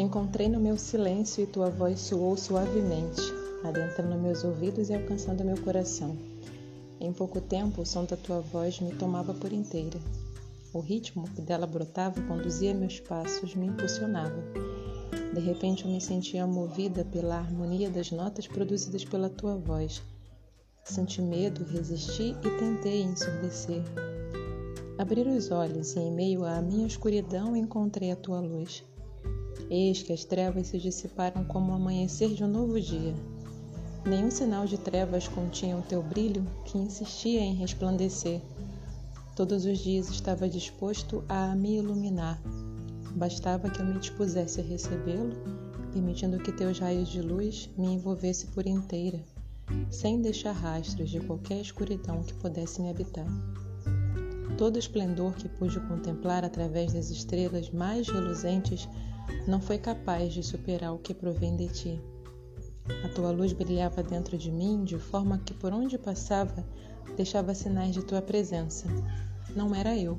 encontrei no meu silêncio e tua voz soou suavemente, adentrando meus ouvidos e alcançando meu coração. Em pouco tempo, o som da tua voz me tomava por inteira. O ritmo que dela brotava conduzia meus passos, me impulsionava. De repente, eu me sentia movida pela harmonia das notas produzidas pela tua voz. Senti medo, resisti e tentei ensurdecer. Abri os olhos e, em meio à minha escuridão, encontrei a tua luz. Eis que as trevas se dissiparam como o amanhecer de um novo dia. Nenhum sinal de trevas continha o teu brilho que insistia em resplandecer. Todos os dias estava disposto a me iluminar. Bastava que eu me dispusesse a recebê-lo, permitindo que teus raios de luz me envolvesse por inteira, sem deixar rastros de qualquer escuridão que pudesse me habitar. Todo esplendor que pude contemplar através das estrelas mais reluzentes não foi capaz de superar o que provém de ti. A tua luz brilhava dentro de mim de forma que por onde passava deixava sinais de tua presença. Não era eu.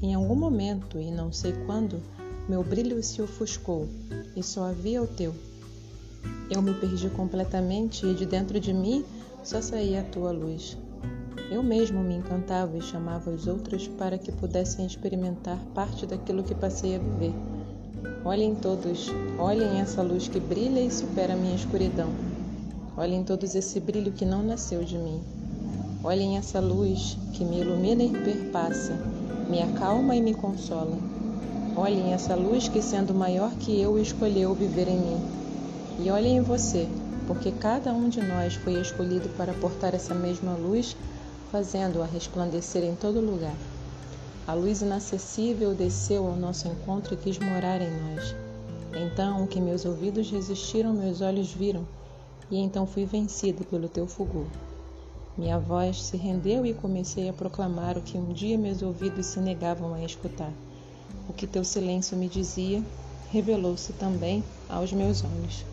Em algum momento, e não sei quando, meu brilho se ofuscou e só havia o teu. Eu me perdi completamente e de dentro de mim só saía a tua luz. Eu mesmo me encantava e chamava os outros para que pudessem experimentar parte daquilo que passei a viver. Olhem todos, olhem essa luz que brilha e supera a minha escuridão. Olhem todos esse brilho que não nasceu de mim. Olhem essa luz que me ilumina e perpassa, me acalma e me consola. Olhem essa luz que, sendo maior que eu, escolheu viver em mim. E olhem em você, porque cada um de nós foi escolhido para portar essa mesma luz, fazendo-a resplandecer em todo lugar. A luz inacessível desceu ao nosso encontro e quis morar em nós. Então, o que meus ouvidos resistiram, meus olhos viram, e então fui vencido pelo teu fulgor. Minha voz se rendeu e comecei a proclamar o que um dia meus ouvidos se negavam a escutar. O que teu silêncio me dizia revelou-se também aos meus olhos.